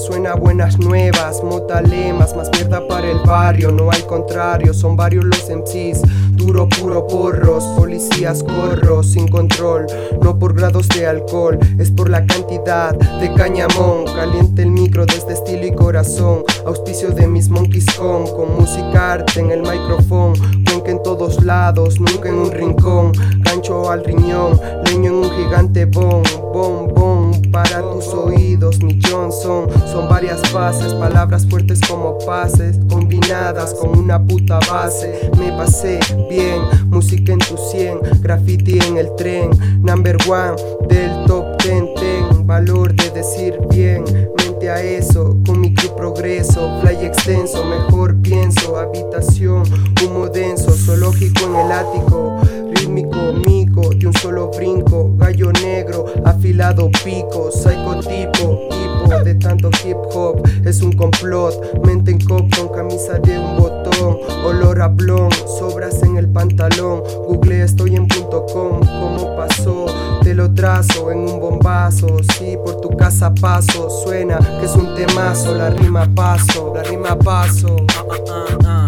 suena buenas nuevas, motalemas, más mierda para el barrio, no hay contrario, son varios los MCs, duro puro porros, policías corros, sin control, no por grados de alcohol, es por la cantidad de cañamón, caliente el micro desde estilo y corazón, auspicio de mis monkeys con, con música arte en el micrófono, cuenca en todos lados, nunca en un rincón, gancho al riñón, leño en un gigante bom, bom, bom, para tus oídos, mi Johnson, son varias fases, palabras fuertes como pases, combinadas con una puta base, me pasé bien, música en tu 100, graffiti en el tren, number one del top ten, ten, valor de decir bien, mente a eso, con mi crew progreso, fly extenso, mejor pienso, habitación, humo denso, zoológico en el ático, rítmico, mico, de un solo brinco, gallo negro, afilado pico, psicotipo, tipo de tanto hip hop, es un complot, mente en cop con camisa de un botón, olor a blon, sobras en el pantalón, google estoy en punto com, ¿cómo pasó? Te lo trazo en un bombazo, sí, por tu casa paso, suena que es un temazo, la rima paso, la rima paso. Ah, ah, ah,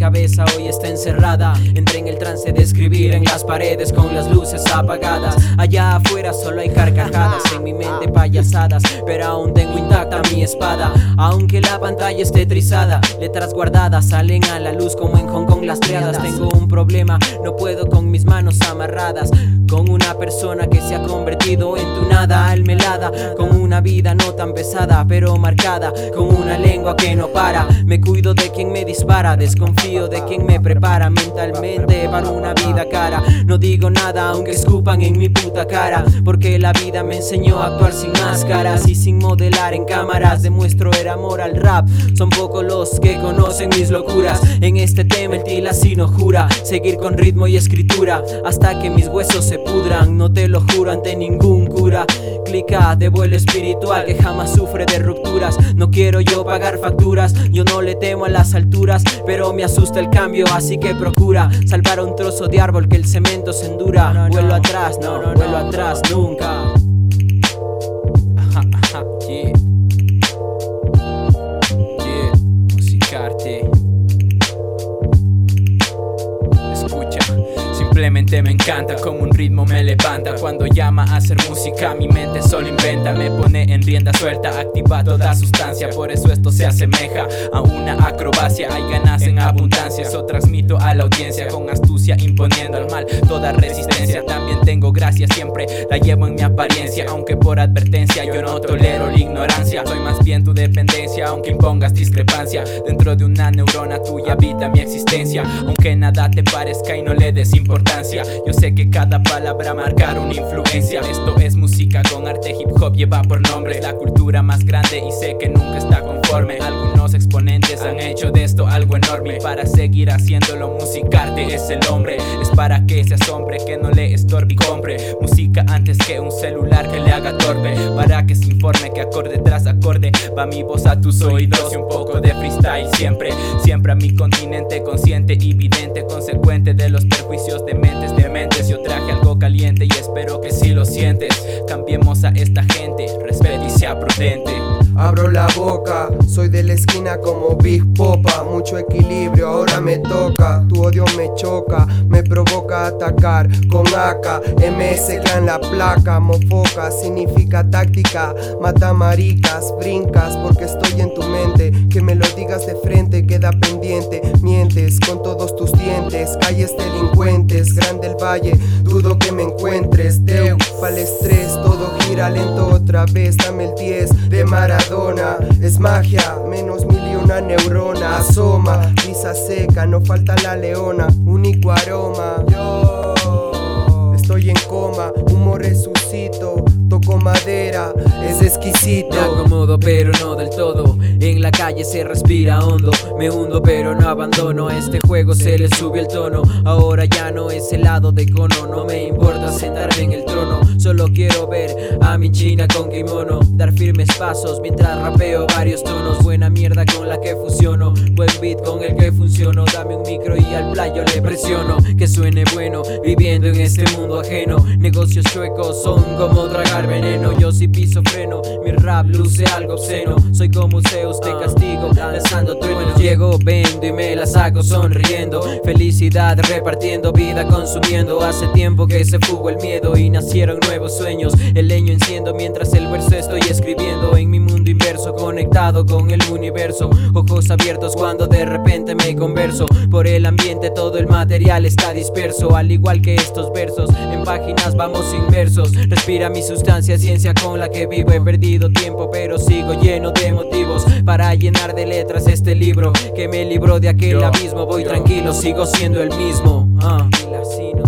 cabeza hoy está encerrada. Entré en el trance de escribir en las paredes con las luces apagadas. Allá afuera solo hay carcajadas, en mi mente payasadas, pero aún tengo intacta mi espada. Aunque la pantalla esté trizada, letras guardadas salen a la luz como en Hong Kong las triadas. Tengo un problema, no puedo con mis manos amarradas. Con una persona que se ha convertido en tu nada almelada. Con una vida no tan pesada, pero marcada. Con una lengua que no para. Me cuido de quien me dispara, desconfío de quien me prepara mentalmente para una vida cara. No digo nada aunque escupan en mi puta cara. Porque la vida me enseñó a actuar sin máscaras y sin modelar en cámaras. Demuestro el amor al rap. Son pocos los que conocen mis locuras. En este tema el tilasino jura seguir con ritmo y escritura hasta que mis huesos se pudran. No te lo juro ante ningún cura. Clica de vuelo espiritual que jamás sufre de rupturas. No quiero yo pagar facturas. Yo no le temo a las alturas, pero me asusta el cambio, así que procura salvar un trozo de árbol que el cemento se endura. Vuelo atrás, no, no, vuelo atrás nunca. Ritmo me levanta. Cuando llama a hacer música, mi mente solo inventa. Me pone en rienda suelta, activa toda sustancia. Por eso esto se asemeja a una acrobacia. Hay ganas en abundancia, eso transmito a la audiencia con astucia, imponiendo al mal toda resistencia. También tengo gracia, siempre la llevo en mi apariencia. Aunque por advertencia yo no tolero la ignorancia. Soy más bien tu dependencia, aunque impongas discrepancia. Dentro de una neurona tuya habita mi existencia. Aunque nada te parezca y no le des importancia. Yo sé que cada palabra marcar influencia. Esto es música con arte hip hop, lleva por nombre la cultura más grande y sé que nunca está conforme. Algunos exponentes han hecho de esto algo enorme. Para seguir haciéndolo, musicarte es el hombre. Es para que seas hombre que no le estorbe y compre música antes que un celular que le haga torpe. Para que se informe que acorde tras acorde va mi voz a tus oídos y un poco de freestyle siempre. Siempre a mi continente consciente y vidente, consecuente de los perjuicios de mentes de mentes. Yo traje algo caliente y espero que si lo sientes. Cambiemos a esta gente, respete y sea prudente. Abro la boca, soy de la esquina como Big Popa, mucho equilibrio, ahora me toca, tu odio me choca, me provoca atacar con AK, MS en la placa, mofoca, significa táctica, mata maricas, brincas porque estoy en tu mente, que me lo digas de frente, queda pendiente, mientes con todos tus dientes, calles delincuentes, grande el valle, dudo que me encuentres, Deu, pa'l estrés, todo gira lento otra vez, dame el 10 de Es magia, menos mil y una neurona. Asoma, brisa seca, no falta la leona. Único aroma. Yo estoy en coma, humo resucito. Toco madera, es exquisito. Me acomodo pero no del todo En la calle se respira hondo Me hundo pero no abandono A este juego se le sube el tono Ahora ya no es helado de cono No me importa sentarme en el trono Solo quiero ver a mi china con kimono Dar firmes pasos mientras rapeo varios tonos. Buena mierda con la que fusiono Buen beat con el que funciono. Dame un micro y al playo le presiono. Que suene bueno viviendo en este mundo ajeno. Negocios chuecos son como tragar veneno. Yo si piso freno, mi rap luce algo obsceno. Soy como Zeus, te castigo, lanzando truenos. Llego, vendo y me la saco sonriendo. Felicidad repartiendo, vida consumiendo. Hace tiempo que se fugó el miedo y nacieron nuevos sueños. El leño enciendo mientras el verso estoy escribiendo. En mi mundo inverso, conectado con el universo. Ojos abiertos cuando de repente me converso. Por el ambiente todo el material está disperso. Al igual que estos versos, en páginas vamos inversos Respira mi sustancia, ciencia con la que vivo. He perdido tiempo pero sigo lleno de motivos Para llenar de letras este libro Que me libró de aquel abismo. Voy tranquilo, sigo siendo el mismo. Uh.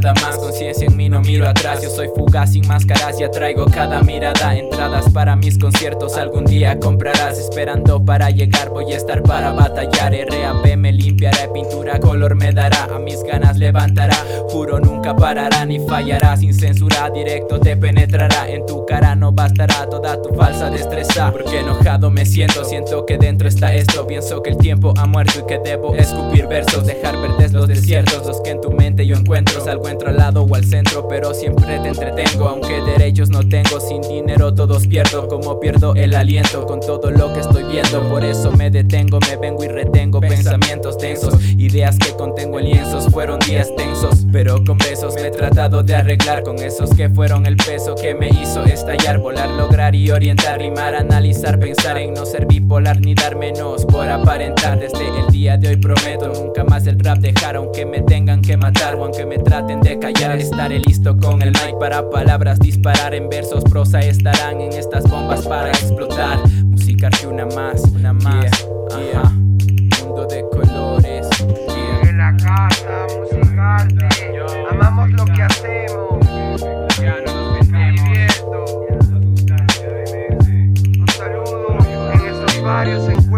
Nada más, conciencia en mí no miro atrás. Yo soy fugaz sin máscaras, ya traigo cada mirada. Entradas para mis conciertos, algún día comprarás. Esperando para llegar, voy a estar para batallar. RAP me limpiará, pintura color me dará. A mis ganas levantará, juro nunca parará Ni fallará, sin censura, directo te penetrará. En tu cara no bastará toda tu falsa destreza. Porque enojado me siento, siento que dentro está esto. Pienso que el tiempo ha muerto y que debo escupir versos Dejar verdes los desiertos, los que en tu mente yo encuentro. Salgo entro al lado o al centro pero siempre te entretengo. Aunque derechos no tengo, sin dinero todos pierdo. Como pierdo el aliento con todo lo que estoy viendo. Por eso me detengo, me vengo y retengo pensamientos densos Ideas que contengo en lienzos, fueron días tensos. Pero con besos me he tratado de arreglar Con esos que fueron el peso que me hizo estallar. Volar, lograr y orientar, rimar, analizar Pensar en no ser bipolar ni dar menos por aparentar. Desde el día de hoy prometo nunca más el rap dejar Aunque me tengan que matar aunque me traten de callar. Estaré listo con el mic para palabras disparar. En versos prosa estarán en estas bombas para explotar. Música una más, una más. Yeah, Mundo de colores. Yeah. En la casa, musicarte. Amamos lo que hacemos. Ya. Un saludo en estos varios encuentros.